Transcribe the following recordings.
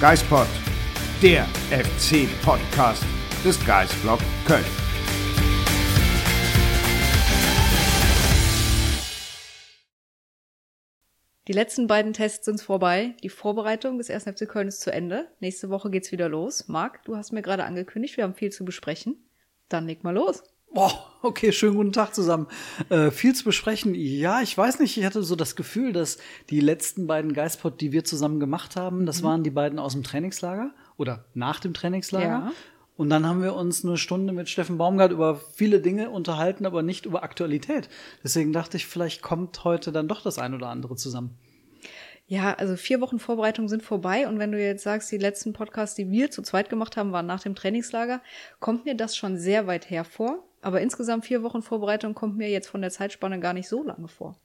Geispod, der FC-Podcast des Geistblog Köln. Die letzten beiden Tests sind vorbei. Die Vorbereitung des 1. FC Köln ist zu Ende. Nächste Woche geht's wieder los. Marc, du hast mir gerade angekündigt, wir haben viel zu besprechen. Dann leg mal los. Boah, okay, schönen guten Tag zusammen. Äh, viel zu besprechen. Ja, ich weiß nicht, ich hatte so das Gefühl, dass die letzten beiden Geistpod, die wir zusammen gemacht haben, das waren die beiden aus dem Trainingslager oder nach dem Trainingslager. Ja. Und dann haben wir uns eine Stunde mit Steffen Baumgart über viele Dinge unterhalten, aber nicht über Aktualität. Deswegen dachte ich, vielleicht kommt heute dann doch das ein oder andere zusammen. Ja, also vier Wochen Vorbereitung sind vorbei und wenn du jetzt sagst, die letzten Podcasts, die wir zu zweit gemacht haben, waren nach dem Trainingslager, kommt mir das schon sehr weit hervor. Aber insgesamt vier Wochen Vorbereitung kommt mir jetzt von der Zeitspanne gar nicht so lange vor.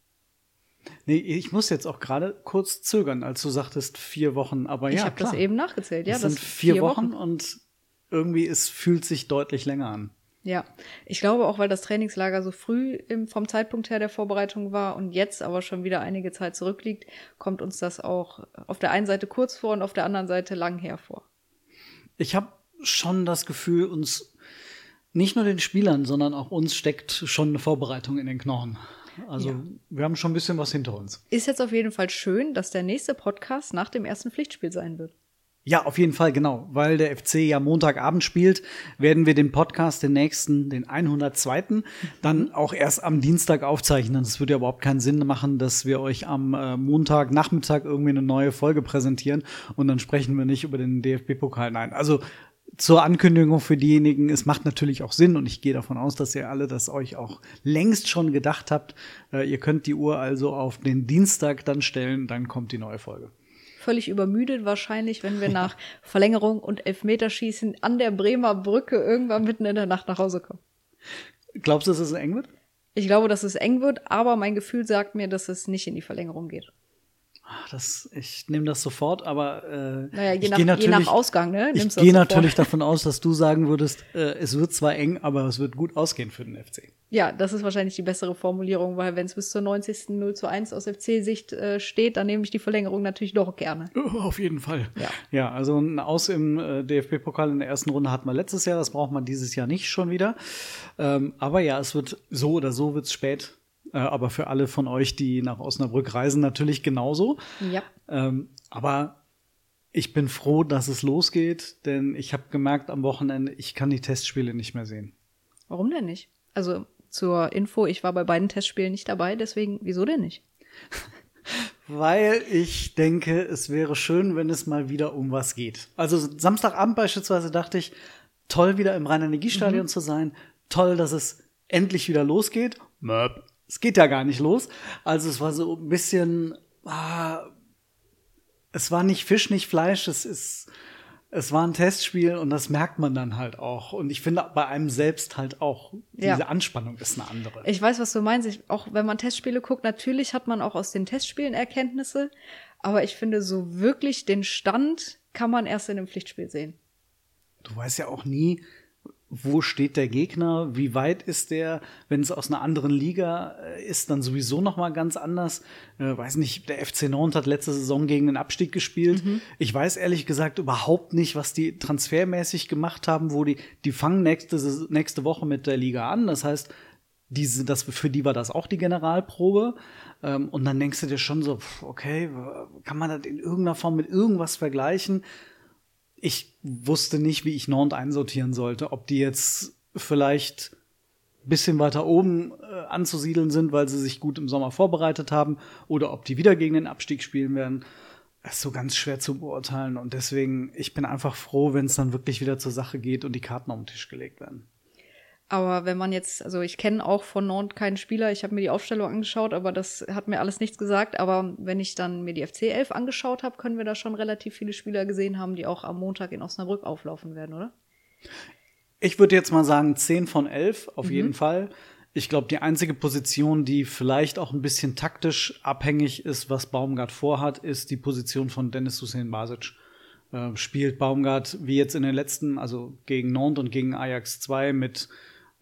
Nee, ich muss jetzt auch gerade kurz zögern, als du sagtest vier Wochen, aber ich ja, habe das eben nachgezählt. Ja, das das sind vier, Wochen, und irgendwie es fühlt sich deutlich länger an. Ja, ich glaube auch, weil das Trainingslager so früh im, vom Zeitpunkt her der Vorbereitung war und jetzt aber schon wieder einige Zeit zurückliegt, kommt uns das auch auf der einen Seite kurz vor und auf der anderen Seite lang hervor. Ich habe schon das Gefühl, uns nicht nur den Spielern, sondern auch uns steckt schon eine Vorbereitung in den Knochen. Also Ja. wir haben schon ein bisschen was hinter uns. Ist jetzt auf jeden Fall schön, dass der nächste Podcast nach dem ersten Pflichtspiel sein wird. Ja, auf jeden Fall, genau. Weil der FC ja Montagabend spielt, werden wir den Podcast, den nächsten, den 102. dann auch erst am Dienstag aufzeichnen. Es würde ja überhaupt keinen Sinn machen, dass wir euch am äh, Montagnachmittag irgendwie eine neue Folge präsentieren und dann sprechen wir nicht über den DFB-Pokal. Nein, also zur Ankündigung für diejenigen, es macht natürlich auch Sinn und ich gehe davon aus, dass ihr alle das euch auch längst schon gedacht habt. Äh, ihr könnt die Uhr also auf den Dienstag dann stellen, dann kommt die neue Folge. Völlig übermüdet wahrscheinlich, wenn wir nach Verlängerung und Elfmeterschießen an der Bremer Brücke irgendwann mitten in der Nacht nach Hause kommen. Glaubst du, dass es eng wird? Ich glaube, dass es eng wird, aber mein Gefühl sagt mir, dass es nicht in die Verlängerung geht. Ach, Das, ich nehme das sofort, aber äh, Naja, je ich nach- je nach Ausgang, ne, Ich nimmst das gehe natürlich davon aus, dass du sagen würdest, äh, es wird zwar eng, aber es wird gut ausgehen für den FC. Ja, das ist wahrscheinlich die bessere Formulierung, weil wenn es bis zur 90. 0 zu 1 aus FC-Sicht äh, steht, dann nehme ich die Verlängerung natürlich doch gerne. Oh, auf jeden Fall. Ja. ja, also ein Aus im äh, DFB-Pokal in der ersten Runde hatten wir letztes Jahr, das braucht man dieses Jahr nicht schon wieder. Ähm, aber ja, es wird so oder so wird's spät. Äh, aber für alle von euch, die nach Osnabrück reisen, natürlich genauso. Ja. Ähm, aber ich bin froh, dass es losgeht, denn ich habe gemerkt am Wochenende, ich kann die Testspiele nicht mehr sehen. Warum denn nicht? Also zur Info, ich war bei beiden Testspielen nicht dabei, deswegen, wieso denn nicht? Weil ich denke, es wäre schön, wenn es mal wieder um was geht. Also Samstagabend beispielsweise dachte ich, toll wieder im Rhein-Energiestadion zu sein, toll, dass es endlich wieder losgeht. Möp. Es geht ja gar nicht los. Also es war so ein bisschen, ah, es war nicht Fisch, nicht Fleisch, es ist, es war ein Testspiel und das merkt man dann halt auch. Und ich finde bei einem selbst halt auch, diese Ja. Anspannung ist eine andere. Ich weiß, was du meinst. Ich, auch wenn man Testspiele guckt, natürlich hat man auch aus den Testspielen Erkenntnisse, aber ich finde, so wirklich den Stand kann man erst in einem Pflichtspiel sehen. du weißt ja auch nie, wo steht der Gegner, wie weit ist der, wenn es aus einer anderen Liga äh, ist, dann sowieso noch mal ganz anders. Äh, weiß nicht, der FC Nantes hat letzte Saison gegen den Abstieg gespielt. Ich weiß ehrlich gesagt überhaupt nicht, was die transfermäßig gemacht haben, wo die die fangen nächste nächste Woche mit der Liga an. Das heißt, diese, das, für die war das auch die Generalprobe. Ähm, und dann denkst du dir schon so, okay, kann man das in irgendeiner Form mit irgendwas vergleichen? Ich wusste nicht, wie ich Nantes einsortieren sollte. Ob die jetzt vielleicht bisschen weiter oben äh, anzusiedeln sind, weil sie sich gut im Sommer vorbereitet haben, oder ob die wieder gegen den Abstieg spielen werden. Das ist so ganz schwer zu beurteilen. Und deswegen, ich bin einfach froh, wenn es dann wirklich wieder zur Sache geht und die Karten auf den Tisch gelegt werden. Aber wenn man jetzt, also ich kenne auch von Nantes keinen Spieler, ich habe mir die Aufstellung angeschaut, aber das hat mir alles nichts gesagt. Aber wenn ich dann mir die FC 11 angeschaut habe, können wir da schon relativ viele Spieler gesehen haben, die auch am Montag in Osnabrück auflaufen werden, oder? Ich würde jetzt mal sagen 10 von 11, auf mhm. jeden Fall. Ich glaube, die einzige Position, die vielleicht auch ein bisschen taktisch abhängig ist, was Baumgart vorhat, ist die Position von Dennis Hussein Basic. Äh, spielt Baumgart wie jetzt in den letzten, also gegen Nantes und gegen Ajax 2 mit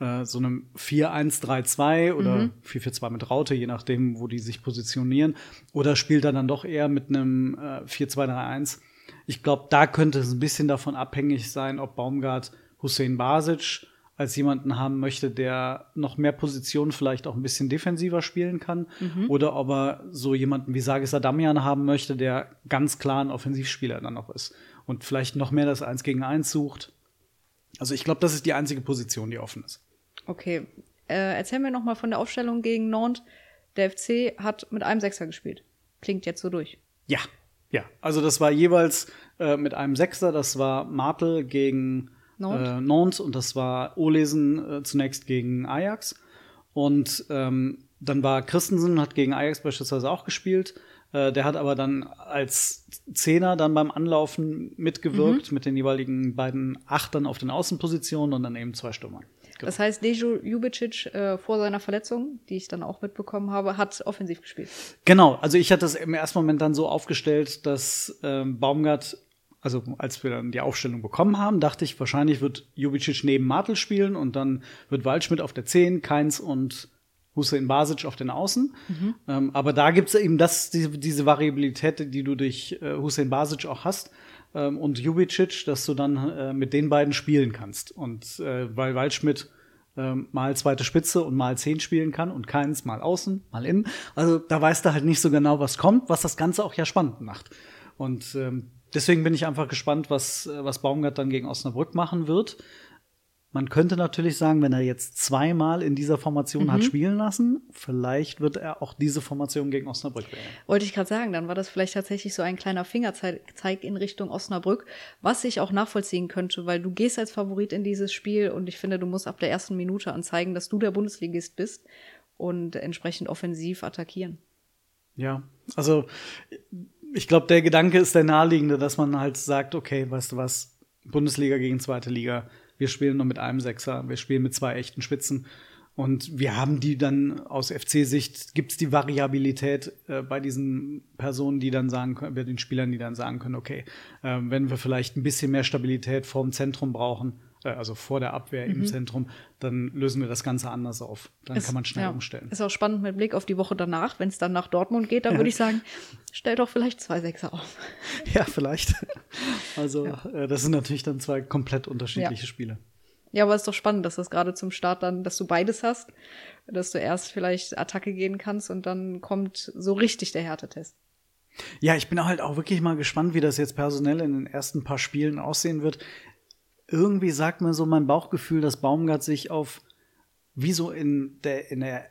äh, so einem 4-1-3-2 oder mhm. 4-4-2 mit Raute, je nachdem, wo die sich positionieren. Oder spielt er dann doch eher mit einem äh, 4-2-3-1. Ich glaube, da könnte es ein bisschen davon abhängig sein, ob Baumgart Hussein Basic als jemanden haben möchte, der noch mehr Positionen vielleicht auch ein bisschen defensiver spielen kann. Mhm. Oder ob er so jemanden wie Sagis Adamian haben möchte, der ganz klar ein Offensivspieler dann noch ist. Und vielleicht noch mehr das Eins gegen Eins sucht. Also ich glaube, das ist die einzige Position, die offen ist. Okay. Äh, erzähl mir noch mal von der Aufstellung gegen Nantes. Der FC hat mit einem Sechser gespielt. Klingt jetzt so durch. Ja, ja. Also das war jeweils äh, mit einem Sechser. Das war Martel gegen Nantes, äh, Nantes und das war Olesen äh, zunächst gegen Ajax. Und ähm, dann war Christensen, hat gegen Ajax beispielsweise auch gespielt. Äh, der hat aber dann als Zehner dann beim Anlaufen mitgewirkt mhm. mit den jeweiligen beiden Achtern auf den Außenpositionen und dann eben zwei Stürmern. Genau. Das heißt, Dejo Jubicic äh, vor seiner Verletzung, die ich dann auch mitbekommen habe, hat offensiv gespielt. Genau, also ich hatte das im ersten Moment dann so aufgestellt, dass ähm, Baumgart also als wir dann die Aufstellung bekommen haben, dachte ich, wahrscheinlich wird Jubicic neben Martel spielen und dann wird Waldschmidt auf der 10, Keins und Hussein Basic auf den Außen. Mhm. Ähm, aber da gibt es eben das, die, diese Variabilität, die du durch äh, Hussein Basic auch hast. Ähm, und Jubicic, dass du dann äh, mit den beiden spielen kannst. Und äh, weil Waldschmidt äh, mal zweite Spitze und mal zehn spielen kann und keins mal außen, mal innen. Also da weißt du halt nicht so genau, was kommt, was das Ganze auch ja spannend macht. Und ähm, deswegen bin ich einfach gespannt, was, äh, was Baumgart dann gegen Osnabrück machen wird. Man könnte natürlich sagen, wenn er jetzt zweimal in dieser Formation mhm. hat spielen lassen, vielleicht wird er auch diese Formation gegen Osnabrück wählen. Wollte ich gerade sagen, dann war das vielleicht tatsächlich so ein kleiner Fingerzeig in Richtung Osnabrück, was ich auch nachvollziehen könnte, weil du gehst als Favorit in dieses Spiel und ich finde, du musst ab der ersten Minute anzeigen, dass du der Bundesligist bist und entsprechend offensiv attackieren. Ja, also ich glaube, der Gedanke ist der naheliegende, dass man halt sagt, okay, weißt du was, Bundesliga gegen zweite Liga, wir spielen nur mit einem Sechser, wir spielen mit zwei echten Spitzen. Und wir haben die dann aus FC-Sicht, gibt es die Variabilität äh, bei diesen Personen, die dann sagen können, bei den Spielern, die dann sagen können, okay, äh, wenn wir vielleicht ein bisschen mehr Stabilität vorm Zentrum brauchen, also vor der Abwehr mhm. im Zentrum, dann lösen wir das Ganze anders auf. Dann ist, kann man schnell ja, umstellen. Ist auch spannend mit Blick auf die Woche danach. Wenn es dann nach Dortmund geht, dann ja. würde ich sagen, stell doch vielleicht zwei Sechser auf. Ja, vielleicht. Also ja. Äh, das sind natürlich dann zwei komplett unterschiedliche Spiele. Ja, aber es ist doch spannend, dass das gerade zum Start dann, dass du beides hast, dass du erst vielleicht Attacke gehen kannst und dann kommt so richtig der Härtetest. Ja, ich bin halt auch wirklich mal gespannt, wie das jetzt personell in den ersten paar Spielen aussehen wird irgendwie sagt mir so mein Bauchgefühl, dass Baumgart sich auf, wie so in der, in der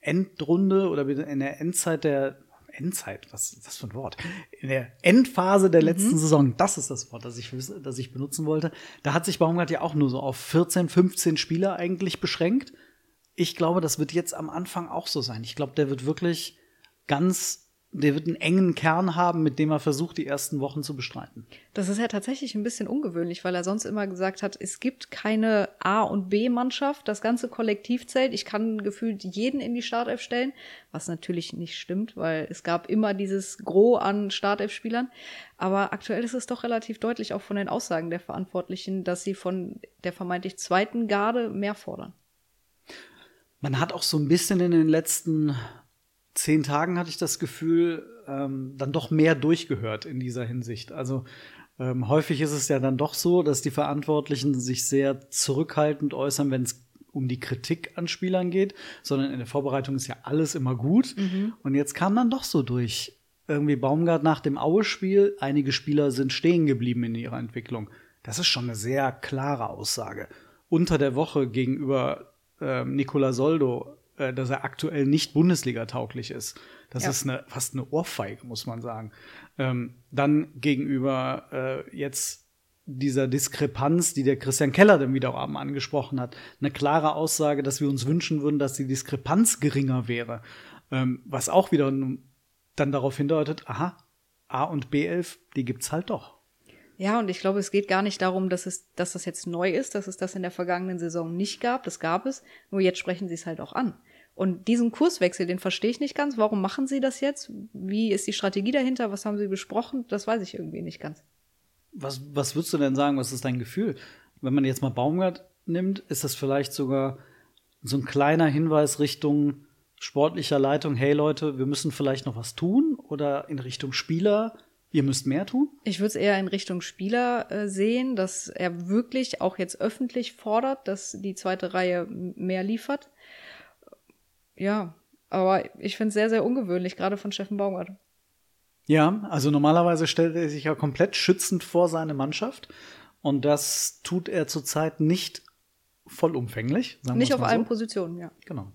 Endrunde oder in der Endzeit der, Endzeit, was ist das für ein Wort? In der Endphase der letzten mhm. Saison, das ist das Wort, das ich, das ich benutzen wollte. Da hat sich Baumgart ja auch nur so auf 14, 15 Spieler eigentlich beschränkt. Ich glaube, das wird jetzt am Anfang auch so sein. Ich glaube, der wird wirklich ganz der wird einen engen Kern haben, mit dem er versucht, die ersten Wochen zu bestreiten. Das ist ja tatsächlich ein bisschen ungewöhnlich, weil er sonst immer gesagt hat, es gibt keine A- und B-Mannschaft, das ganze Kollektiv zählt. Ich kann gefühlt jeden in die Startelf stellen, was natürlich nicht stimmt, weil es gab immer dieses Gros an Startelf-Spielern. Aber aktuell ist es doch relativ deutlich auch von den Aussagen der Verantwortlichen, dass sie von der vermeintlich zweiten Garde mehr fordern. Man hat auch so ein bisschen in den letzten zehn Tagen hatte ich das Gefühl, ähm, dann doch mehr durchgehört in dieser Hinsicht. Also ähm, häufig ist es ja dann doch so, dass die Verantwortlichen sich sehr zurückhaltend äußern, wenn es um die Kritik an Spielern geht, sondern in der Vorbereitung ist ja alles immer gut. Mhm. Und jetzt kam dann doch so durch. Irgendwie Baumgart nach dem Aue-Spiel, einige Spieler sind stehen geblieben in ihrer Entwicklung. Das ist schon eine sehr klare Aussage. Unter der Woche gegenüber äh, Nicola Soldo äh, dass er aktuell nicht Bundesliga-tauglich ist. Das ja. ist eine, fast eine Ohrfeige, muss man sagen. Ähm, dann gegenüber äh, jetzt dieser Diskrepanz, die der Christian Keller dann wiederum angesprochen hat, eine klare Aussage, dass wir uns wünschen würden, dass die Diskrepanz geringer wäre. Ähm, was auch wieder dann darauf hindeutet, aha, A und B11, die gibt's halt doch. Ja, und ich glaube, es geht gar nicht darum, dass es, dass das jetzt neu ist, dass es das in der vergangenen Saison nicht gab. Das gab es. Nur jetzt sprechen sie es halt auch an. Und diesen Kurswechsel, den verstehe ich nicht ganz. Warum machen sie das jetzt? Wie ist die Strategie dahinter? Was haben sie besprochen? Das weiß ich irgendwie nicht ganz. Was, was würdest du denn sagen? Was ist dein Gefühl? Wenn man jetzt mal Baumgart nimmt, ist das vielleicht sogar so ein kleiner Hinweis Richtung sportlicher Leitung, hey Leute, wir müssen vielleicht noch was tun oder in Richtung Spieler, ihr müsst mehr tun? Ich würde es eher in Richtung Spieler äh, sehen, dass er wirklich auch jetzt öffentlich fordert, dass die zweite Reihe mehr liefert. Ja, aber ich finde es sehr, sehr ungewöhnlich, gerade von Steffen Baumgart. Ja, also normalerweise stellt er sich ja komplett schützend vor seine Mannschaft. Und das tut er zurzeit nicht vollumfänglich. nicht auf allen so. Positionen, ja. Genau.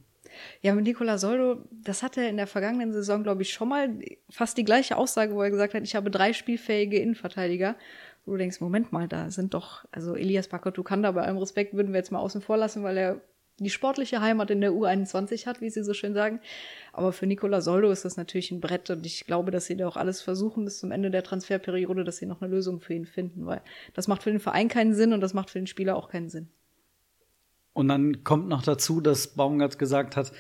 Ja, mit Nicola Soldo, das hatte er in der vergangenen Saison, glaube ich, schon mal fast die gleiche Aussage, wo er gesagt hat, ich habe drei spielfähige Innenverteidiger. Wo du denkst, Moment mal, da sind doch, also Elias Bakotukanda, bei allem Respekt würden wir jetzt mal außen vor lassen, weil er die sportliche Heimat in der U21 hat, wie sie so schön sagen. Aber für Nicola Soldo ist das natürlich ein Brett und ich glaube, dass sie da auch alles versuchen bis zum Ende der Transferperiode, dass sie noch eine Lösung für ihn finden, weil das macht für den Verein keinen Sinn und das macht für den Spieler auch keinen Sinn. Und dann kommt noch dazu, dass Baumgart gesagt hat,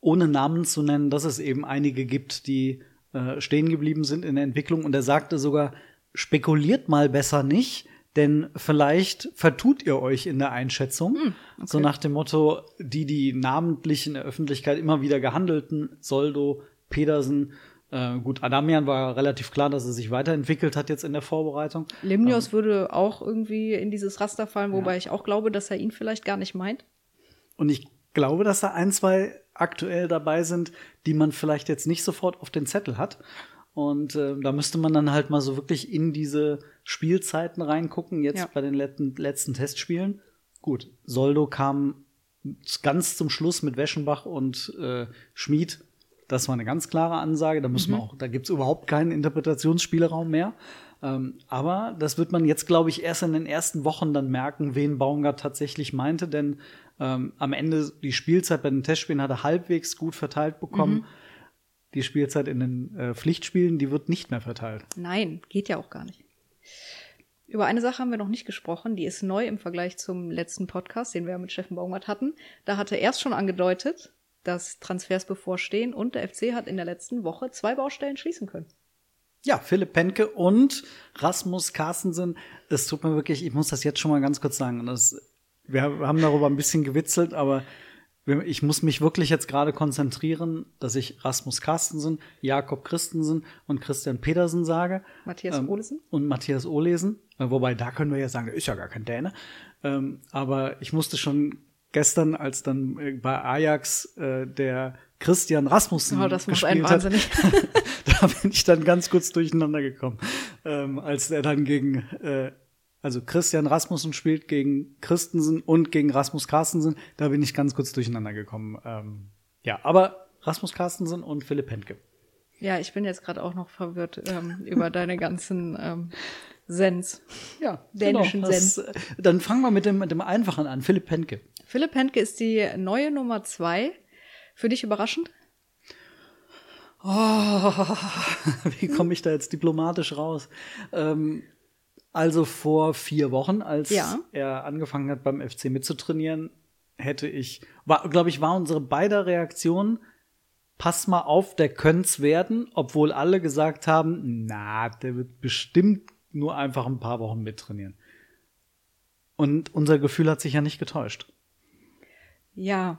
ohne Namen zu nennen, dass es eben einige gibt, die äh, stehen geblieben sind in der Entwicklung. Und er sagte sogar, spekuliert mal besser nicht, denn vielleicht vertut ihr euch in der Einschätzung. Hm, okay. So nach dem Motto, die, die namentlich in der Öffentlichkeit immer wieder gehandelten, Soldo, Pedersen, äh, gut, Adamian war relativ klar, dass er sich weiterentwickelt hat jetzt in der Vorbereitung. Limnios ähm, würde auch irgendwie in dieses Raster fallen, wobei ja. ich auch glaube, dass er ihn vielleicht gar nicht meint. Und ich glaube, dass da ein, zwei aktuell dabei sind, die man vielleicht jetzt nicht sofort auf den Zettel hat. Und äh, da müsste man dann halt mal so wirklich in diese Spielzeiten reingucken, jetzt ja. bei den letzten, letzten Testspielen. Gut, Soldo kam ganz zum Schluss mit Weschenbach und äh, Schmid das war eine ganz klare Ansage. Da müssen mhm. wir auch, da gibt's überhaupt keinen Interpretationsspielraum mehr. Ähm, aber das wird man jetzt, glaube ich, erst in den ersten Wochen dann merken, wen Baumgart tatsächlich meinte, denn ähm, am Ende die Spielzeit bei den Testspielen hat er halbwegs gut verteilt bekommen. Mhm. Die Spielzeit in den äh, Pflichtspielen, die wird nicht mehr verteilt. Nein, geht ja auch gar nicht. Über eine Sache haben wir noch nicht gesprochen, die ist neu im Vergleich zum letzten Podcast, den wir mit Steffen Baumgart hatten. Da hatte er erst schon angedeutet, dass Transfers bevorstehen und der FC hat in der letzten Woche zwei Baustellen schließen können. Ja, Philipp Penke und Rasmus Carstensen. Es tut mir wirklich, ich muss das jetzt schon mal ganz kurz sagen. Das, wir haben darüber ein bisschen gewitzelt, aber ich muss mich wirklich jetzt gerade konzentrieren, dass ich Rasmus Carstensen, Jakob Christensen und Christian Pedersen sage. Matthias ähm, Olesen. Und Matthias Olesen. Äh, wobei, da können wir ja sagen, der ist ja gar kein Däne. Ähm, aber ich musste schon gestern, als dann äh, bei Ajax äh, der Christian Rasmussen oh, das gespielt hat, da bin ich dann ganz kurz durcheinander gekommen, ähm, als er dann gegen äh, also Christian Rasmussen spielt gegen Christensen und gegen Rasmus Carstensen, da bin ich ganz kurz durcheinander gekommen. Ähm, ja, aber Rasmus Carstensen und Philipp Hentke. Ja, ich bin jetzt gerade auch noch verwirrt ähm, über deine ganzen ähm, Sens. Ja, dänischen genau, das, Sens. Dann fangen wir mit dem, mit dem Einfachen an. Philipp Hentke. Philipp Hentke ist die neue Nummer zwei. Für dich überraschend? Oh, wie komme ich da jetzt diplomatisch raus? Ähm, also vor vier Wochen, als ja. er angefangen hat, beim FC mitzutrainieren, hätte ich, glaube ich, war unsere beider Reaktion, pass mal auf, der könnte werden, obwohl alle gesagt haben, na, der wird bestimmt nur einfach ein paar Wochen mittrainieren. Und unser Gefühl hat sich ja nicht getäuscht. Ja.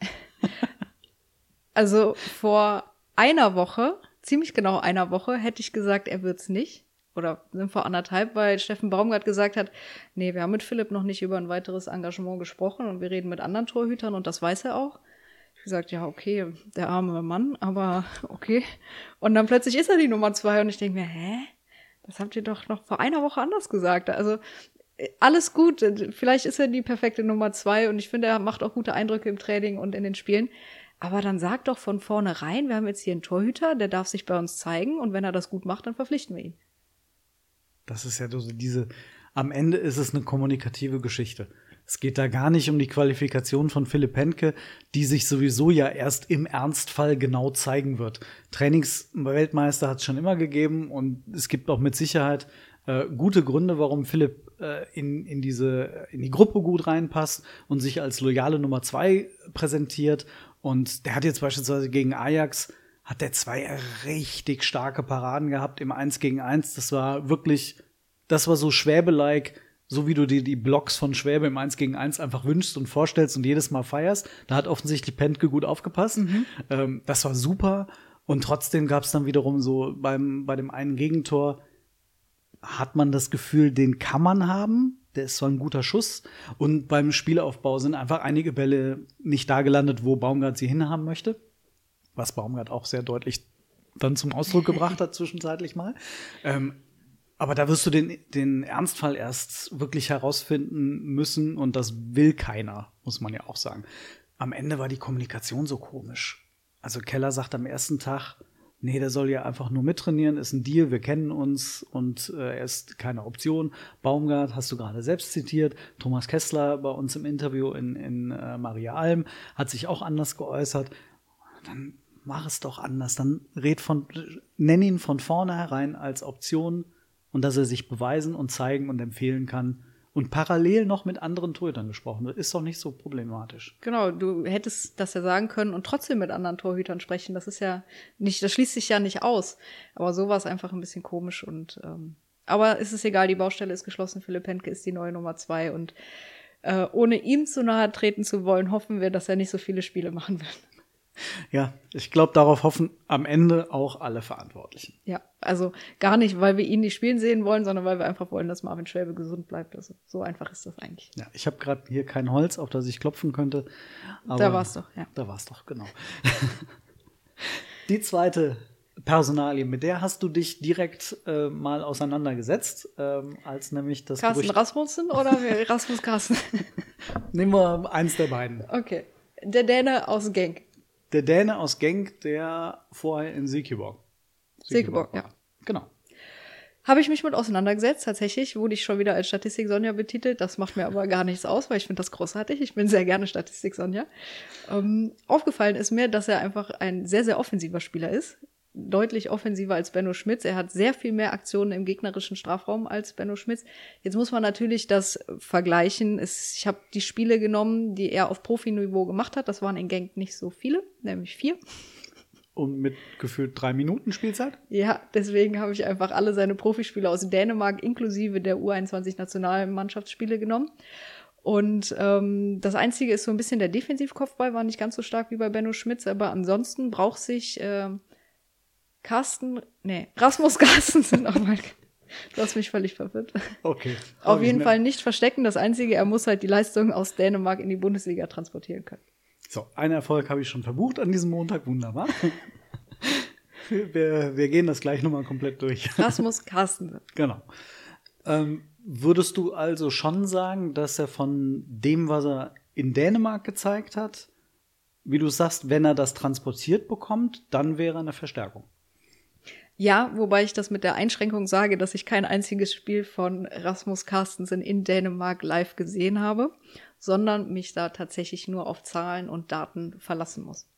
also vor einer Woche, ziemlich genau einer Woche, hätte ich gesagt, er wird's nicht. Oder sind vor anderthalb, weil Steffen Baumgart gesagt hat, nee, wir haben mit Philipp noch nicht über ein weiteres Engagement gesprochen und wir reden mit anderen Torhütern und das weiß er auch. Ich gesagt, ja, okay, der arme Mann, aber okay. Und dann plötzlich ist er die Nummer zwei und ich denke mir, hä? Das habt ihr doch noch vor einer Woche anders gesagt. Also alles gut. Vielleicht ist er die perfekte Nummer zwei und ich finde, er macht auch gute Eindrücke im Training und in den Spielen. Aber dann sag doch von vornherein, wir haben jetzt hier einen Torhüter, der darf sich bei uns zeigen und wenn er das gut macht, dann verpflichten wir ihn. Das ist ja so diese am Ende ist es eine kommunikative Geschichte. Es geht da gar nicht um die Qualifikation von Philipp Henke, die sich sowieso ja erst im Ernstfall genau zeigen wird. Trainingsweltmeister hat es schon immer gegeben und es gibt auch mit Sicherheit äh, gute Gründe, warum Philipp äh, in, in diese in die Gruppe gut reinpasst und sich als loyale Nummer zwei präsentiert. Und der hat jetzt beispielsweise gegen Ajax hat der zwei richtig starke Paraden gehabt im 1 gegen 1. Das war wirklich, das war so Schwäbe-like, so wie du dir die Blocks von Schwäbe im 1 gegen 1 einfach wünschst und vorstellst und jedes Mal feierst. Da hat offensichtlich Pentke gut aufgepasst. Mhm. Ähm, das war super. Und trotzdem gab es dann wiederum so beim, bei dem einen Gegentor, hat man das Gefühl, den kann man haben. Der ist zwar ein guter Schuss. Und beim Spielaufbau sind einfach einige Bälle nicht da gelandet, wo Baumgart sie hinhaben möchte. Was Baumgart auch sehr deutlich dann zum Ausdruck gebracht hat, zwischenzeitlich mal. Ähm, aber da wirst du den, den Ernstfall erst wirklich herausfinden müssen und das will keiner, muss man ja auch sagen. Am Ende war die Kommunikation so komisch. Also Keller sagt am ersten Tag, nee, der soll ja einfach nur mittrainieren, ist ein Deal, wir kennen uns und äh, er ist keine Option. Baumgart hast du gerade selbst zitiert. Thomas Kessler bei uns im Interview in, in äh, Maria Alm hat sich auch anders geäußert. Dann mach es doch anders. Dann red von, nenn ihn von vornherein als Option und dass er sich beweisen und zeigen und empfehlen kann und parallel noch mit anderen Torhütern gesprochen wird, ist doch nicht so problematisch. Genau, du hättest das ja sagen können und trotzdem mit anderen Torhütern sprechen. Das ist ja nicht, das schließt sich ja nicht aus. Aber so war es einfach ein bisschen komisch und ähm, aber es ist egal, die Baustelle ist geschlossen. Philipp Henke ist die neue Nummer zwei und äh, ohne ihm zu nahe treten zu wollen, hoffen wir, dass er nicht so viele Spiele machen wird. Ja, ich glaube, darauf hoffen am Ende auch alle Verantwortlichen. Ja, also gar nicht, weil wir ihn nicht spielen sehen wollen, sondern weil wir einfach wollen, dass Marvin Schwäbe gesund bleibt. Also so einfach ist das eigentlich. Ja, ich habe gerade hier kein Holz, auf das ich klopfen könnte. da war es doch, ja. Da war es doch, genau. Die zweite Personalie, mit der hast du dich direkt äh, mal auseinandergesetzt, ähm, als nämlich das Carsten Gerücht Rasmussen oder Rasmus Carsten? Nehmen wir eins der beiden. Okay. Der Däne aus Genk der Däne aus Genk, der vorher in Silkeborg. Silkeborg, ja. Genau. Habe ich mich mit auseinandergesetzt. Tatsächlich wurde ich schon wieder als Statistik Sonja betitelt. Das macht mir aber gar nichts aus, weil ich finde das großartig. Ich bin sehr gerne Statistik Sonja. Ähm, aufgefallen ist mir, dass er einfach ein sehr, sehr offensiver Spieler ist deutlich offensiver als Benno Schmitz. Er hat sehr viel mehr Aktionen im gegnerischen Strafraum als Benno Schmitz. Jetzt muss man natürlich das vergleichen. Es, ich habe die Spiele genommen, die er auf Profiniveau gemacht hat. Das waren in Genk nicht so viele, nämlich vier. Und mit gefühlt drei Minuten Spielzeit? Ja, deswegen habe ich einfach alle seine Profispiele aus Dänemark inklusive der U21-Nationalmannschaftsspiele genommen. Und ähm, das Einzige ist so ein bisschen der Defensivkopfball, war nicht ganz so stark wie bei Benno Schmitz, aber ansonsten braucht sich äh, Carsten, nee, Rasmus Carstensen nochmal. Du hast mich völlig verwirrt. Okay. Auf jeden Fall nicht verstecken. Das Einzige, er muss halt die Leistung aus Dänemark in die Bundesliga transportieren können. So, einen Erfolg habe ich schon verbucht an diesem Montag. Wunderbar. wir, wir gehen das gleich nochmal komplett durch. Rasmus Carstensen. Genau. Ähm, würdest du also schon sagen, dass er von dem, was er in Dänemark gezeigt hat, wie du sagst, wenn er das transportiert bekommt, dann wäre eine Verstärkung? Ja, wobei ich das mit der Einschränkung sage, dass ich kein einziges Spiel von Rasmus Carstensen in Dänemark live gesehen habe, sondern mich da tatsächlich nur auf Zahlen und Daten verlassen muss.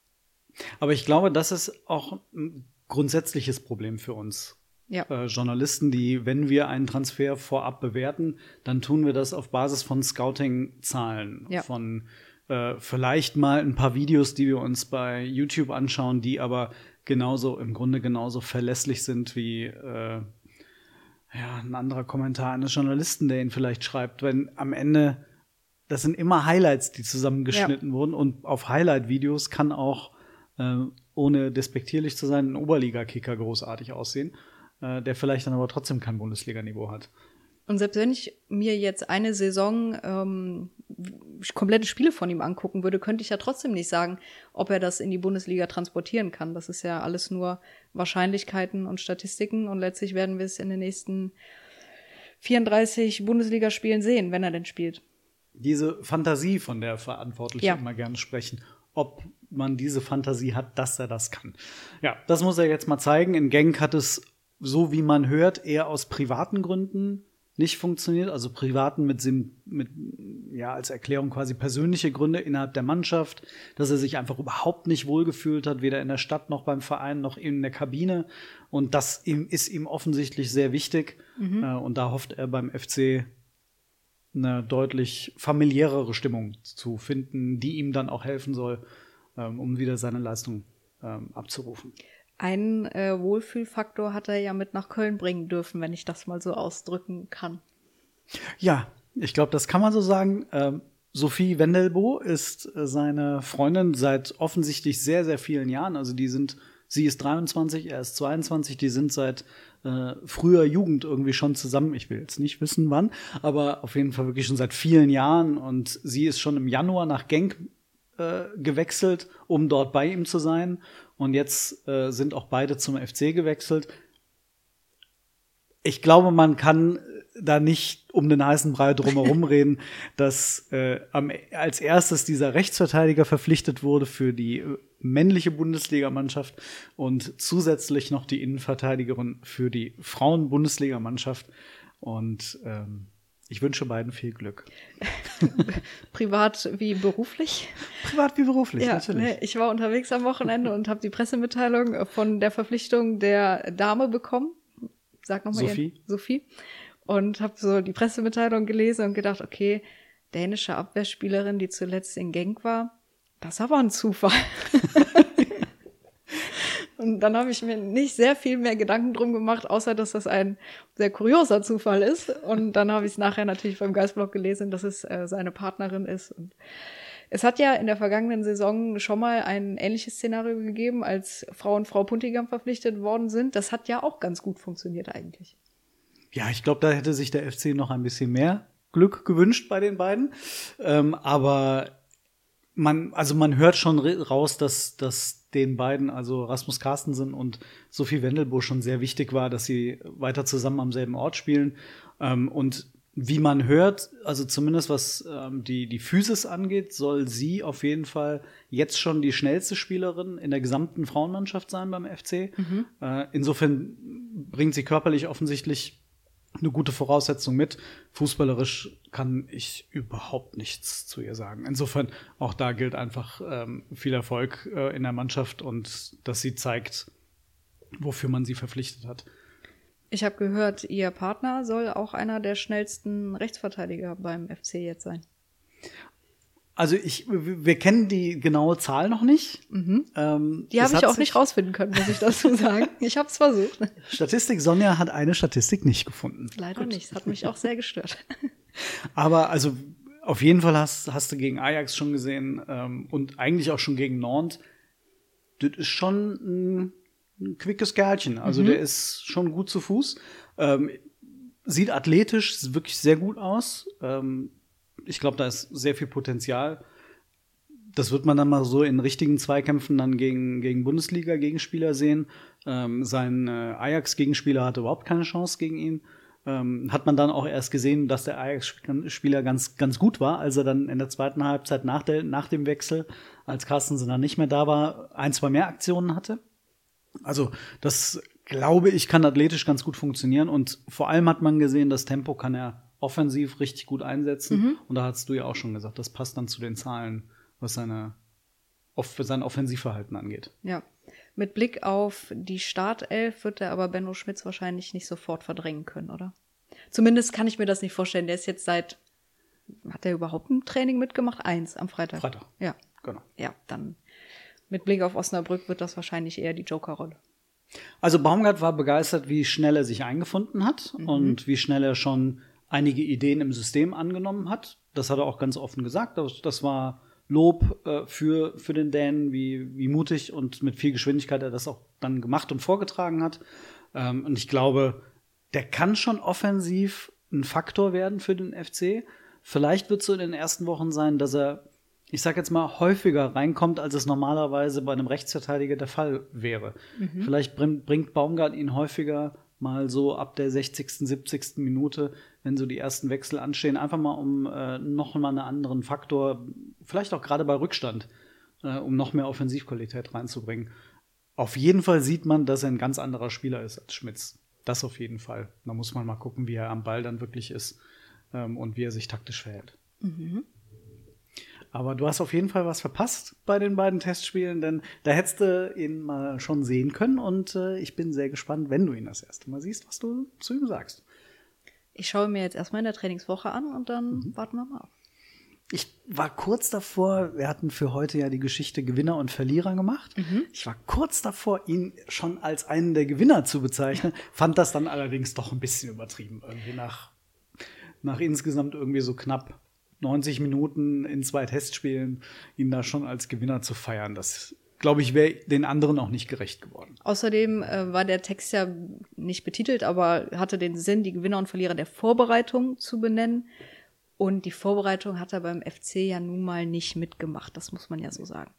Aber ich glaube, das ist auch ein grundsätzliches Problem für uns. Ja. Äh, Journalisten, die, wenn wir einen Transfer vorab bewerten, dann tun wir das auf Basis von Scouting-Zahlen, ja. von äh, vielleicht mal ein paar Videos, die wir uns bei YouTube anschauen, die aber genauso, im Grunde genauso verlässlich sind wie äh, ja, ein anderer Kommentar eines Journalisten, der ihn vielleicht schreibt, wenn am Ende, das sind immer Highlights, die zusammengeschnitten ja. wurden und auf Highlight-Videos kann auch, äh, ohne despektierlich zu sein, ein Oberliga-Kicker großartig aussehen, äh, der vielleicht dann aber trotzdem kein Bundesliga-Niveau hat. Und selbst wenn ich mir jetzt eine Saison ähm, komplette Spiele von ihm angucken würde, könnte ich ja trotzdem nicht sagen, ob er das in die Bundesliga transportieren kann. Das ist ja alles nur Wahrscheinlichkeiten und Statistiken und letztlich werden wir es in den nächsten 34 Bundesligaspielen sehen, wenn er denn spielt. Diese Fantasie, von der Verantwortlichen ja. immer gerne sprechen, ob man diese Fantasie hat, dass er das kann. Ja, das muss er jetzt mal zeigen. In Genk hat es, so wie man hört, eher aus privaten Gründen nicht funktioniert, also privaten mit, mit ja als Erklärung quasi persönliche Gründe innerhalb der Mannschaft, dass er sich einfach überhaupt nicht wohlgefühlt hat, weder in der Stadt noch beim Verein noch in der Kabine und das ihm, ist ihm offensichtlich sehr wichtig mhm. äh, und da hofft er beim FC eine deutlich familiärere Stimmung zu finden, die ihm dann auch helfen soll, ähm, um wieder seine Leistung ähm, abzurufen. Einen äh, Wohlfühlfaktor hat er ja mit nach Köln bringen dürfen, wenn ich das mal so ausdrücken kann. Ja, ich glaube, das kann man so sagen. Ähm, Sophie Wendelbo ist äh, seine Freundin seit offensichtlich sehr, sehr vielen Jahren. Also die sind, sie ist 23, er ist 22, die sind seit äh, früher Jugend irgendwie schon zusammen. Ich will jetzt nicht wissen wann, aber auf jeden Fall wirklich schon seit vielen Jahren. Und sie ist schon im Januar nach Genk äh, gewechselt, um dort bei ihm zu sein. Und jetzt äh, sind auch beide zum FC gewechselt. Ich glaube, man kann da nicht um den heißen Brei drumherum reden, dass äh, am, als erstes dieser Rechtsverteidiger verpflichtet wurde für die äh, männliche Bundesligamannschaft und zusätzlich noch die Innenverteidigerin für die Frauen-Bundesligamannschaft. Und ähm, ich wünsche beiden viel Glück. Privat wie beruflich? Privat wie beruflich, ja, natürlich. Ne, ich war unterwegs am Wochenende und habe die Pressemitteilung von der Verpflichtung der Dame bekommen. Sag nochmal Sophie. Ihren, Sophie. Und habe so die Pressemitteilung gelesen und gedacht, okay, dänische Abwehrspielerin, die zuletzt in Genk war, das ist aber ein Zufall. Und dann habe ich mir nicht sehr viel mehr Gedanken drum gemacht, außer dass das ein sehr kurioser Zufall ist. Und dann habe ich es nachher natürlich beim Geistblog gelesen, dass es äh, seine Partnerin ist. Und es hat ja in der vergangenen Saison schon mal ein ähnliches Szenario gegeben, als Frau und Frau Puntigam verpflichtet worden sind. Das hat ja auch ganz gut funktioniert eigentlich. Ja, ich glaube, da hätte sich der FC noch ein bisschen mehr Glück gewünscht bei den beiden. Ähm, aber man, also man hört schon raus, dass, dass den beiden, also Rasmus Carstensen und Sophie Wendelbo schon sehr wichtig war, dass sie weiter zusammen am selben Ort spielen. Ähm, und wie man hört, also zumindest was ähm, die, die Physis angeht, soll sie auf jeden Fall jetzt schon die schnellste Spielerin in der gesamten Frauenmannschaft sein beim FC. Mhm. Äh, insofern bringt sie körperlich offensichtlich eine gute Voraussetzung mit. Fußballerisch kann ich überhaupt nichts zu ihr sagen. Insofern, auch da gilt einfach ähm, viel Erfolg äh, in der Mannschaft und dass sie zeigt, wofür man sie verpflichtet hat. Ich habe gehört, ihr Partner soll auch einer der schnellsten Rechtsverteidiger beim FC jetzt sein. Also ich, wir kennen die genaue Zahl noch nicht. Mhm. Ähm, die habe ich auch nicht rausfinden können, muss ich dazu sagen. Ich habe es versucht. Statistik Sonja hat eine Statistik nicht gefunden. Leider Gut. nicht. Das hat mich auch sehr gestört. Aber also auf jeden Fall hast, hast du gegen Ajax schon gesehen ähm, und eigentlich auch schon gegen Nantes. Das ist schon ein, ein quickes Kerlchen. Also mhm. der ist schon gut zu Fuß. Ähm, sieht athletisch wirklich sehr gut aus. Ähm, ich glaube, da ist sehr viel Potenzial. Das wird man dann mal so in richtigen Zweikämpfen dann gegen, gegen Bundesliga-Gegenspieler sehen. Ähm, sein äh, Ajax-Gegenspieler hatte überhaupt keine Chance gegen ihn. Ähm, hat man dann auch erst gesehen, dass der Ajax-Spieler ganz, ganz gut war, als er dann in der zweiten Halbzeit nach, der, nach dem Wechsel, als Carstensen dann nicht mehr da war, ein, zwei mehr Aktionen hatte. Also, das glaube ich, kann athletisch ganz gut funktionieren und vor allem hat man gesehen, das Tempo kann er offensiv richtig gut einsetzen. Mhm. Und da hast du ja auch schon gesagt, das passt dann zu den Zahlen, was seine, für sein Offensivverhalten angeht. Ja. Mit Blick auf die Startelf wird er aber Benno Schmitz wahrscheinlich nicht sofort verdrängen können, oder? Zumindest kann ich mir das nicht vorstellen. Der ist jetzt seit, hat er überhaupt ein Training mitgemacht? Eins am Freitag. Freitag. Ja. Genau. Ja, dann mit Blick auf Osnabrück wird das wahrscheinlich eher die Joker-Rolle. Also Baumgart war begeistert, wie schnell er sich eingefunden hat mhm. und wie schnell er schon einige Ideen im System angenommen hat. Das hat er auch ganz offen gesagt. Das, das war Lob äh, für, für den Dänen, wie, wie mutig und mit viel Geschwindigkeit er das auch dann gemacht und vorgetragen hat. Ähm, und ich glaube, der kann schon offensiv ein Faktor werden für den FC. Vielleicht wird es so in den ersten Wochen sein, dass er, ich sag jetzt mal, häufiger reinkommt, als es normalerweise bei einem Rechtsverteidiger der Fall wäre. Mhm. Vielleicht bringt, bringt Baumgart ihn häufiger mal so ab der 60., 70. Minute, wenn so die ersten Wechsel anstehen, einfach mal um äh, noch mal einen anderen Faktor, vielleicht auch gerade bei Rückstand, äh, um noch mehr Offensivqualität reinzubringen. Auf jeden Fall sieht man, dass er ein ganz anderer Spieler ist als Schmitz. Das auf jeden Fall. Da muss man mal gucken, wie er am Ball dann wirklich ist ähm, und wie er sich taktisch verhält. Aber du hast auf jeden Fall was verpasst bei den beiden Testspielen, denn da hättest du ihn mal schon sehen können und äh, ich bin sehr gespannt, wenn du ihn das erste Mal siehst, was du zu ihm sagst. Ich schaue mir jetzt erstmal in der Trainingswoche an und dann Mhm. warten wir mal ab. Ich war kurz davor, wir hatten für heute ja die Geschichte Gewinner und Verlierer gemacht. Ich war kurz davor, ihn schon als einen der Gewinner zu bezeichnen, fand das dann allerdings doch ein bisschen übertrieben. Irgendwie nach, nach insgesamt irgendwie so knapp 90 Minuten in zwei Testspielen, ihn da schon als Gewinner zu feiern. Das, glaube ich, wäre den anderen auch nicht gerecht geworden. Außerdem äh, war der Text ja nicht betitelt, aber hatte den Sinn, die Gewinner und Verlierer der Vorbereitung zu benennen. Und die Vorbereitung hat er beim FC ja nun mal nicht mitgemacht, das muss man ja so sagen.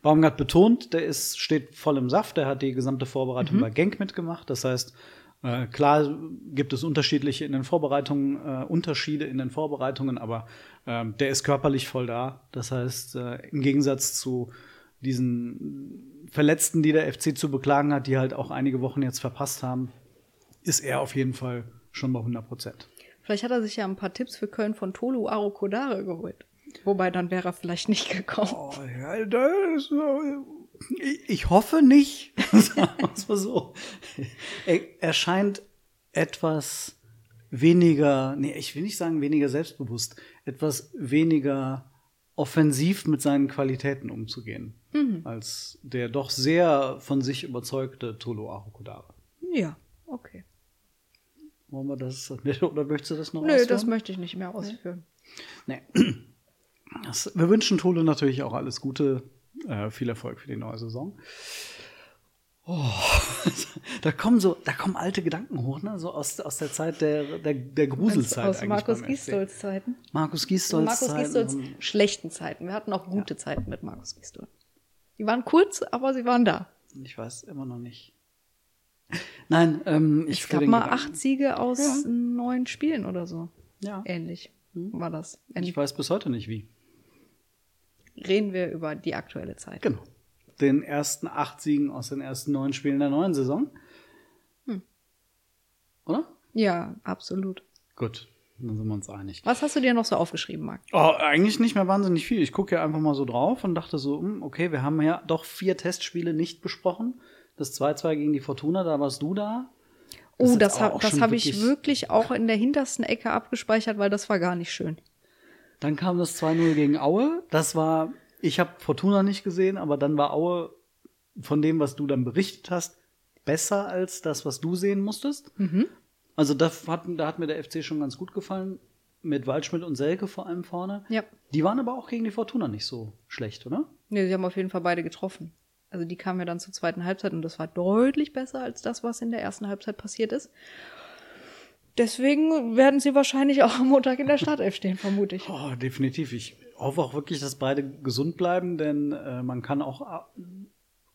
Baumgart betont, der ist, steht voll im Saft, der hat die gesamte Vorbereitung bei Genk mitgemacht. Das heißt, äh, klar gibt es unterschiedliche in den Vorbereitungen, äh, Unterschiede in den Vorbereitungen, aber ähm, der ist körperlich voll da. Das heißt, äh, im Gegensatz zu diesen Verletzten, die der FC zu beklagen hat, die halt auch einige Wochen jetzt verpasst haben, ist er auf jeden Fall schon bei 100 Prozent. Vielleicht hat er sich ja ein paar Tipps für Köln von Tolu Arokodare geholt. Wobei, dann wäre er vielleicht nicht gekommen. Oh, ja, das, äh, ich- hoffe nicht. Sagen mal so. Er, er scheint etwas weniger, nee, ich will nicht sagen weniger selbstbewusst, etwas weniger offensiv mit seinen Qualitäten umzugehen, als der doch sehr von sich überzeugte Tolo Arokodare. Ja, okay. Wollen wir das, oder möchtest du das noch Nö, das ausführen? möchte ich nicht mehr ausführen. Nee. Das, wir wünschen Tole natürlich auch alles Gute, äh, viel Erfolg für die neue Saison. Oh, da kommen so, da kommen alte Gedanken hoch, ne? So aus, aus der Zeit der, der, der Gruselzeit. Aus Markus. Gisdols Zeiten. Markus Gisdols Markus schlechten Zeiten. Wir hatten auch gute Zeiten mit Markus Gisdol. Die waren kurz, aber sie waren da. Ich weiß immer noch nicht. Nein, ähm, ich Es gab mal Gedanken. acht Siege aus neun Spielen oder so. Ja. Ähnlich war das. Ich weiß bis heute nicht wie. Reden wir über die aktuelle Zeit. Genau. Den ersten acht Siegen aus den ersten neun Spielen der neuen Saison. Hm. Oder? Ja, absolut. Gut, dann sind wir uns einig. Was hast du dir noch so aufgeschrieben, Marc? Oh, eigentlich nicht mehr wahnsinnig viel. Ich gucke ja einfach mal so drauf und dachte so, hm, okay, wir haben ja doch vier Testspiele nicht besprochen. Das 2-2 gegen die Fortuna, da warst du da. Das Oh, das, auch das habe ich wirklich auch in der hintersten Ecke abgespeichert, weil das war gar nicht schön. Dann kam das 2-0 gegen Aue. Das war, ich habe Fortuna nicht gesehen, aber dann war Aue von dem, was du dann berichtet hast, besser als das, was du sehen musstest. Mhm. Also da hat, da hat mir der FC schon ganz gut gefallen. Mit Waldschmidt und Selke vor allem vorne. Ja. Die waren aber auch gegen die Fortuna nicht so schlecht, oder? Nee, sie haben auf jeden Fall beide getroffen. Also die kamen ja dann zur zweiten Halbzeit und das war deutlich besser als das, was in der ersten Halbzeit passiert ist. Deswegen werden sie wahrscheinlich auch am Montag in der Startelf stehen, vermute ich. Oh, definitiv. Ich hoffe auch wirklich, dass beide gesund bleiben, denn äh, man kann auch äh,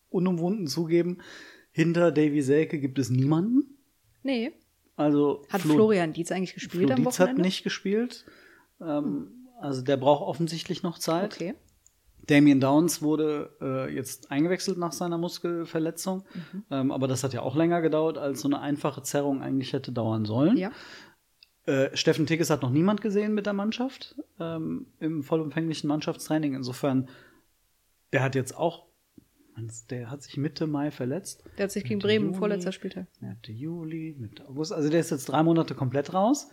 unumwunden zugeben, hinter Davy Selke gibt es niemanden. Nee. Also Hat Flo- Florian Dietz eigentlich gespielt Flo am Dietz hat Wochenende? nicht gespielt. Ähm, Also der braucht offensichtlich noch Zeit. Okay. Damien Downs wurde äh, jetzt eingewechselt nach seiner Muskelverletzung. Mhm. Ähm, aber das hat ja auch länger gedauert, als so eine einfache Zerrung eigentlich hätte dauern sollen. Ja. Äh, Steffen Tigges hat noch niemand gesehen mit der Mannschaft ähm, im vollumfänglichen Mannschaftstraining. Insofern, der hat jetzt auch, der hat sich Mitte Mai verletzt. Der hat sich gegen Mitte Bremen, Juni, vorletzter Spieltag. Mitte Juli, Mitte August. Also der ist jetzt drei Monate komplett raus.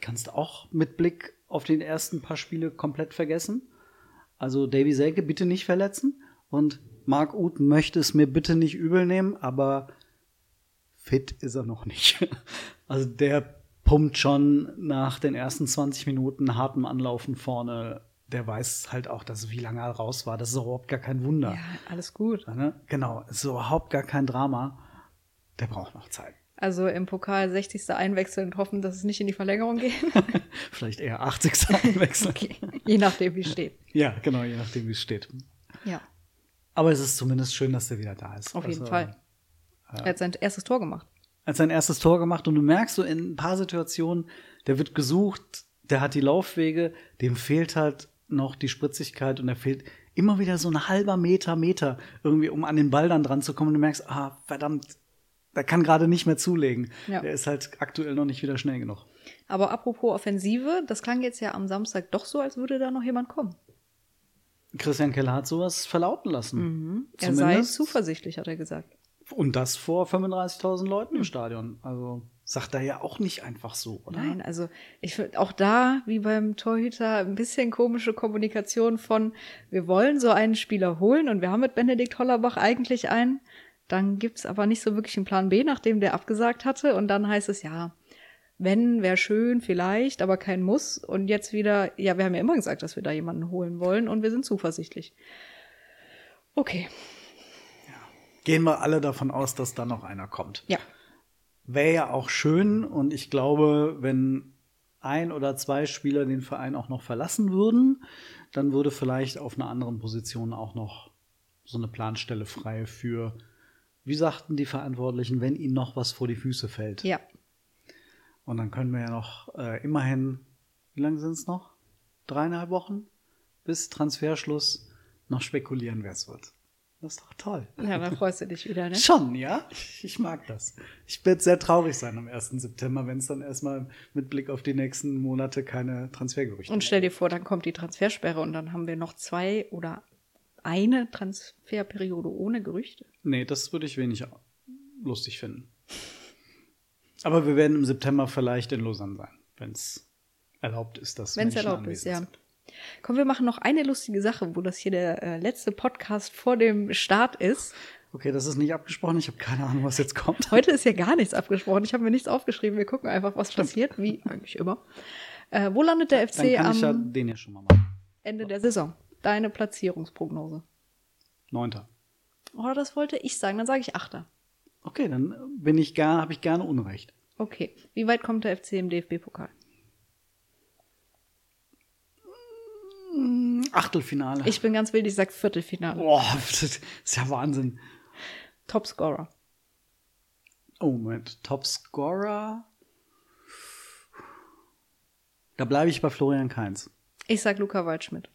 Kannst du auch mit Blick auf den ersten paar Spiele komplett vergessen. Also Davy Selke bitte nicht verletzen. Und Marc Uth möchte es mir bitte nicht übel nehmen, aber fit ist er noch nicht. Also der pumpt schon nach den ersten 20 Minuten hartem Anlaufen vorne. Der weiß halt auch, dass wie lange er raus war. Das ist überhaupt gar kein Wunder. Ja, alles gut. Ne? Genau, ist überhaupt gar kein Drama. Der braucht noch Zeit. Also im Pokal 60. einwechseln und hoffen, dass es nicht in die Verlängerung geht. Vielleicht eher 80. einwechseln. okay. Je nachdem, wie es steht. Ja, genau, je nachdem, wie es steht. Ja, Aber es ist zumindest schön, dass der wieder da ist. auf jeden Also, Fall. Er hat sein erstes Tor gemacht. Hat sein erstes Tor gemacht und du merkst so in ein paar Situationen, der wird gesucht, der hat die Laufwege, dem fehlt halt noch die Spritzigkeit und er fehlt immer wieder so ein halber Meter, Meter irgendwie, um an den Ball dann dran zu kommen. Und du merkst, ah, verdammt, der kann gerade nicht mehr zulegen. Ja. Der ist halt aktuell noch nicht wieder schnell genug. Aber apropos Offensive, das klang jetzt ja am Samstag doch so, als würde da noch jemand kommen. Christian Keller hat sowas verlauten lassen. Mhm. Er sei zuversichtlich, hat er gesagt. Und das vor 35.000 Leuten im Stadion. Also sagt er ja auch nicht einfach so, oder? Nein, also ich finde auch da, wie beim Torhüter, ein bisschen komische Kommunikation von, wir wollen so einen Spieler holen und wir haben mit Benedikt Hollerbach eigentlich einen. Dann gibt's aber nicht so wirklich einen Plan B, nachdem der abgesagt hatte. Und dann heißt es, ja, wenn, wäre schön, vielleicht, aber kein Muss. Und jetzt wieder, ja, wir haben ja immer gesagt, dass wir da jemanden holen wollen und wir sind zuversichtlich. Okay, Gehen wir alle davon aus, dass da noch einer kommt. ja. Wäre ja auch schön und ich glaube, wenn ein oder zwei Spieler den Verein auch noch verlassen würden, dann würde vielleicht auf einer anderen Position auch noch so eine Planstelle frei für, wie sagten die Verantwortlichen, wenn ihnen noch was vor die Füße fällt. Ja, Und dann können wir ja noch äh, immerhin, wie lange sind es noch? Dreieinhalb Wochen bis Transferschluss noch spekulieren, wer es wird. Das ist doch toll. ja, dann freust du dich wieder, ne? Schon, ja. Ich mag das. Ich werde sehr traurig sein am 1. September, wenn es dann erstmal mit Blick auf die nächsten Monate keine Transfergerüchte Und stell dir vor, dann kommt die Transfersperre und dann haben wir noch zwei oder eine Transferperiode ohne Gerüchte. Nee, das würde ich wenig lustig finden. Aber wir werden im September vielleicht in Lausanne sein, wenn es erlaubt ist, dass Wenn es erlaubt ist, ja. sind. Komm, wir machen noch eine lustige Sache, wo das hier der äh, letzte Podcast vor dem Start ist. Okay, das ist nicht abgesprochen. Ich habe keine Ahnung, was jetzt kommt. Heute ist ja gar nichts abgesprochen. Ich habe mir nichts aufgeschrieben. Wir gucken einfach, was passiert, wie eigentlich immer. Äh, wo landet der Dann FC kann ich ja am den ja schon mal machen. Ende der Saison? Deine Platzierungsprognose. Neunter. Oh, das wollte ich sagen. Dann sage ich Achter. Okay, dann bin ich gar, habe ich gerne Unrecht. Okay. Wie weit kommt der FC im DFB-Pokal? Achtelfinale. Ich bin ganz wild, ich sag Viertelfinale. Boah, das ist ja Wahnsinn. Topscorer. Oh, Moment. Topscorer. Da bleibe ich bei Florian Kainz. Ich sag Luca Waldschmidt.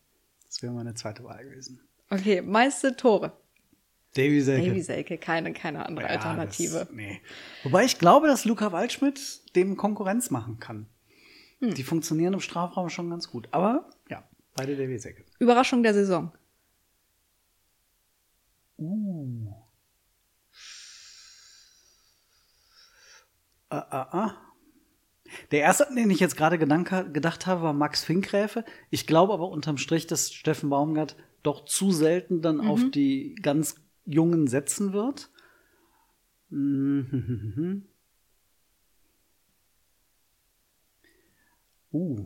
Das wäre meine zweite Wahl gewesen. Okay, meiste Tore. Davy Selke. Davy Selke, keine, keine andere Ja, Alternative. Das, nee. Wobei ich glaube, dass Luca Waldschmidt dem Konkurrenz machen kann. Hm. Die funktionieren im Strafraum schon ganz gut. Aber ja, beide Davy Selke. Überraschung der Saison. Ah, ah, ah. Der erste, an den ich jetzt gerade gedacht habe, war Max Finkgräfe. Ich glaube aber unterm Strich, dass Steffen Baumgart doch zu selten dann auf die ganz Jungen setzen wird. Mhm. Uh,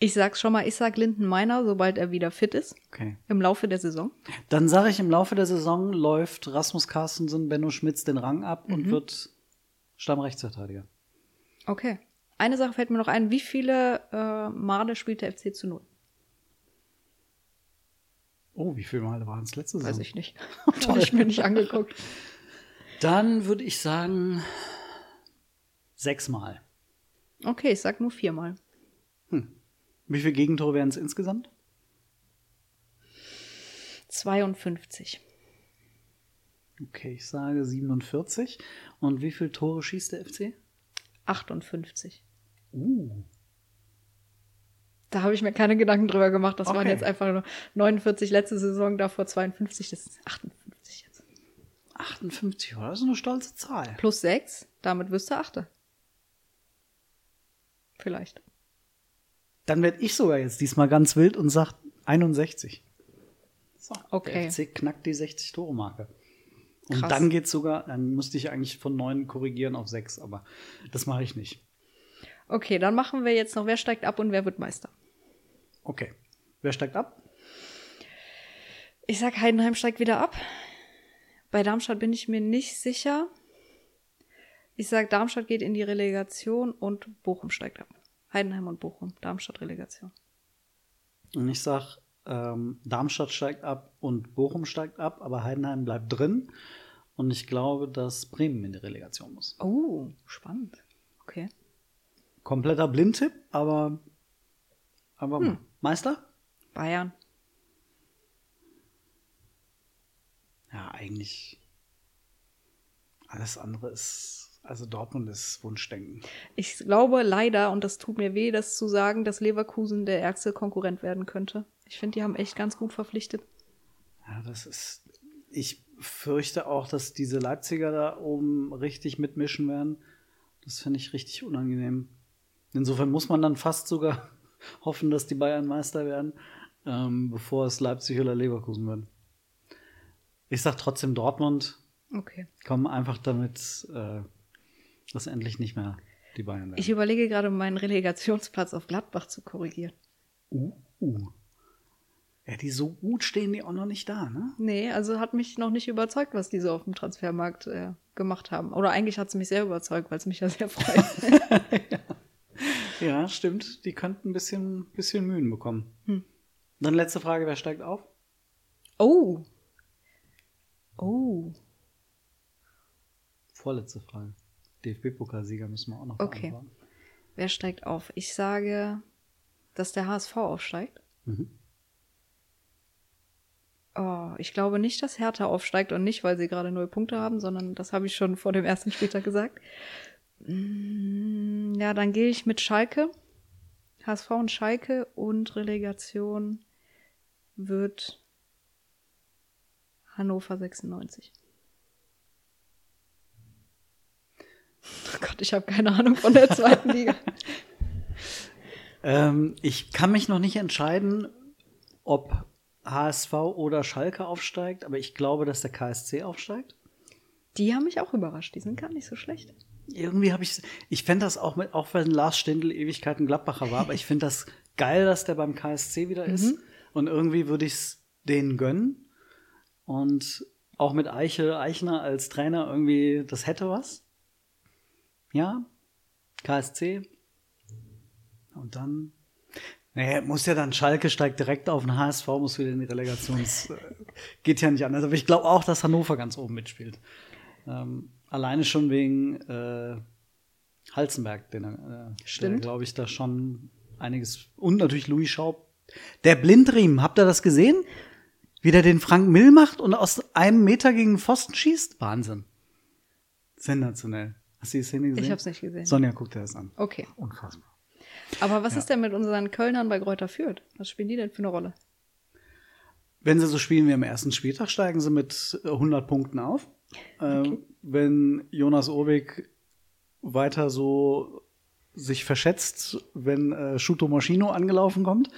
Ich sag's schon mal, ich sag Linden Meiner, sobald er wieder fit ist. okay. Im Laufe der Saison. Dann sage ich, im Laufe der Saison läuft Rasmus Carstensen Benno Schmitz den Rang ab und wird Stammrechtsverteidiger. Okay. Eine Sache fällt mir noch ein. Wie viele äh, Male spielt der FC zu null? Oh, wie viele Male waren es letzte Saison? Weiß ich nicht. Habe ich mir nicht angeguckt. Dann würde ich sagen sechsmal. Okay, ich sag nur viermal. Wie viele Gegentore wären es insgesamt? 52. Okay, ich sage 47. Und wie viele Tore schießt der FC? 58. Uh. Da habe ich mir keine Gedanken drüber gemacht. Das waren Okay. jetzt einfach nur 49 letzte Saison, davor 52. Das ist 58 jetzt. 58, oh, das ist eine stolze Zahl. Plus 6, damit wirst du Achte. Vielleicht. Dann werde ich sogar jetzt diesmal ganz wild und sage 61. So, Okay. Der FC knackt die 60-Tore-Marke. Und Krass. dann geht's sogar, dann müsste ich eigentlich von 9 korrigieren auf 6, aber das mache ich nicht. Okay, dann machen wir jetzt noch, wer steigt ab und wer wird Meister. Okay. Wer steigt ab? Ich sag, Heidenheim steigt wieder ab. Bei Darmstadt bin ich mir nicht sicher. Ich sag, Darmstadt geht in die Relegation und Bochum steigt ab. Heidenheim und Bochum, Darmstadt Relegation. Und ich sag, ähm, Darmstadt steigt ab und Bochum steigt ab, aber Heidenheim bleibt drin. Und ich glaube, dass Bremen in die Relegation muss. Oh, spannend. Okay. Kompletter Blindtipp, aber, aber mal. Meister? Bayern. Ja, eigentlich. Alles andere ist, also Dortmund ist Wunschdenken. Ich glaube leider, und das tut mir weh, das zu sagen, dass Leverkusen der ärgste Konkurrent werden könnte. Ich finde, die haben echt ganz gut verpflichtet. Ja, das ist. Ich fürchte auch, dass diese Leipziger da oben richtig mitmischen werden. Das finde ich richtig unangenehm. Insofern muss man dann fast sogar hoffen, dass die Bayern Meister werden, ähm, bevor es Leipzig oder Leverkusen werden. Ich sag trotzdem Dortmund. Okay. Kommen einfach damit, äh, dass endlich nicht mehr die Bayern werden. Ich überlege gerade, meinen Relegationsplatz auf Gladbach zu korrigieren. uh, uh. Ja, die so gut stehen die auch noch nicht da, ne? Nee, also hat mich noch nicht überzeugt, was die so auf dem Transfermarkt äh, gemacht haben. Oder eigentlich hat es mich sehr überzeugt, weil es mich ja sehr freut. Ja, stimmt. Die könnten ein bisschen, bisschen Mühen bekommen. Dann letzte Frage, wer steigt auf? oh. Oh. Vorletzte Frage. DFB-Pokalsieger müssen wir auch noch Okay. beantworten. Wer steigt auf? Ich sage, dass der HSV aufsteigt. Mhm. Oh, ich glaube nicht, dass Hertha aufsteigt und nicht, weil sie gerade null Punkte haben, sondern das habe ich schon vor dem ersten Spieltag gesagt. Mm, Ja, dann gehe ich mit Schalke. HSV und Schalke und Relegation wird Hannover 96. Oh Gott, ich habe keine Ahnung von der zweiten Liga. Ähm, ich kann mich noch nicht entscheiden, ob HSV oder Schalke aufsteigt, aber ich glaube, dass der KSC aufsteigt. Die haben mich auch überrascht. Die sind gar nicht so schlecht. Irgendwie habe ich, ich fände das auch mit, auch wenn Lars Stindl Ewigkeiten Gladbacher war, aber ich finde das geil, dass der beim KSC wieder ist. Und irgendwie würde ich es denen gönnen. Und auch mit Eiche, Eichner als Trainer irgendwie, das hätte was. Ja, KSC. Und dann, naja, muss ja dann Schalke steigt direkt auf den HSV, muss wieder in die Relegations, äh, geht ja nicht anders. Aber ich glaube auch, dass Hannover ganz oben mitspielt. Ähm, alleine schon wegen äh, Halzenberg, den er, äh, glaube ich, da schon einiges. Und natürlich Louis Schaub. Der Blindriemen, habt ihr das gesehen? Wie der den Frank Mill macht und aus einem Meter gegen den Pfosten schießt? Wahnsinn. Sensationell. Hast du die Szene gesehen? Ich hab's nicht gesehen. Sonja guckt dir das an. Okay. Unfassbar. Aber was ist denn mit unseren Kölnern bei Kräuter Fürth? Was spielen die denn für eine Rolle? Wenn sie so spielen wie am ersten Spieltag, steigen sie mit äh, 100 Punkten auf. Ähm, wenn Jonas Urwig weiter so sich verschätzt, wenn äh, Shuto Moschino angelaufen kommt.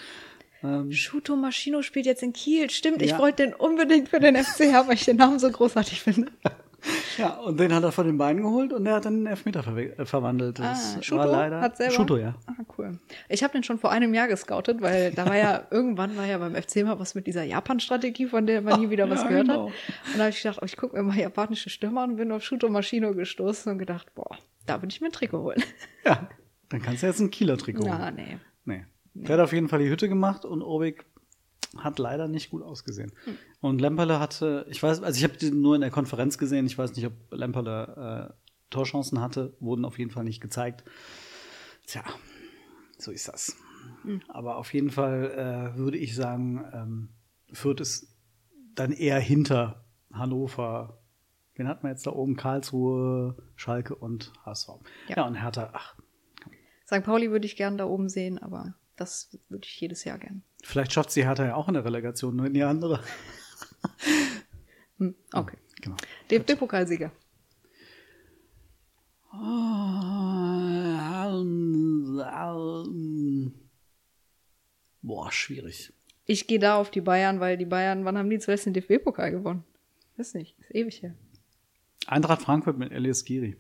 Shuto Maschino spielt jetzt in Kiel. Stimmt, ich Ja. wollte den unbedingt für den FC haben, weil ich den Namen so großartig finde. Ja, und den hat er von den Beinen geholt und der hat dann einen Elfmeter verwe- äh, verwandelt. Das Ah, Shuto war leider hat selber. Shuto, ja. Ah, cool. Ich habe den schon vor einem Jahr gescoutet, weil da war ja irgendwann war ja beim FC mal was mit dieser Japan-Strategie, von der man nie wieder was ja, gehört genau. hat. Und da habe ich gedacht, oh, ich gucke mir mal japanische Stürmer an und bin auf Shuto Maschino gestoßen und gedacht, boah, da würde ich mir ein Trikot holen. Ja, dann kannst du jetzt ein Kieler Trikot Na, holen. nee. Nee. Der hat auf jeden Fall die Hütte gemacht und Urwig hat leider nicht gut ausgesehen. Hm. Und Lemperle hatte, ich weiß, also ich habe den nur in der Konferenz gesehen, ich weiß nicht, ob Lemperle äh, Torchancen hatte, wurden auf jeden Fall nicht gezeigt. Tja, so ist das. Hm. Aber auf jeden Fall äh, würde ich sagen, ähm, Fürth ist dann eher hinter Hannover. Wen hat man jetzt da oben? Karlsruhe, Schalke und HSV. Ja, Ja. und Hertha, ach, St. Pauli würde ich gern da oben sehen, aber das würde ich jedes Jahr gern. Vielleicht schafft sie Hertha ja auch in der Relegation, nur in die andere. Hm, okay. Genau. DFB-Pokalsieger. Boah, schwierig. Ich gehe da auf die Bayern, weil die Bayern, wann haben die zuletzt den DFB-Pokal gewonnen? Weiß nicht, ist ewig her. Eintracht Frankfurt mit Elias Giri.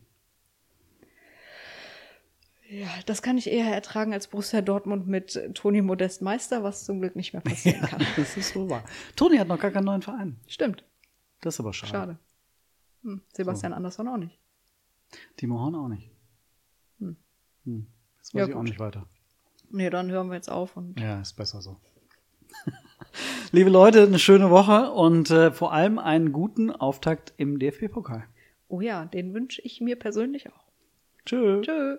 Ja, das kann ich eher ertragen als Borussia Dortmund mit äh, Toni Modest Meister, was zum Glück nicht mehr passieren kann. das ist so wahr. Toni hat noch gar keinen neuen Verein. Stimmt, Das ist aber schade. schade. Hm, Sebastian Andersson auch nicht. Timo Horn auch nicht. Hm. Das weiß Ja, ich auch gut. nicht weiter. Nee, dann hören wir jetzt auf und Ja, ist besser so. Liebe Leute, eine schöne Woche und äh, vor allem einen guten Auftakt im DFB-Pokal. oh ja, den wünsche ich mir persönlich auch. Tschö. Tschö.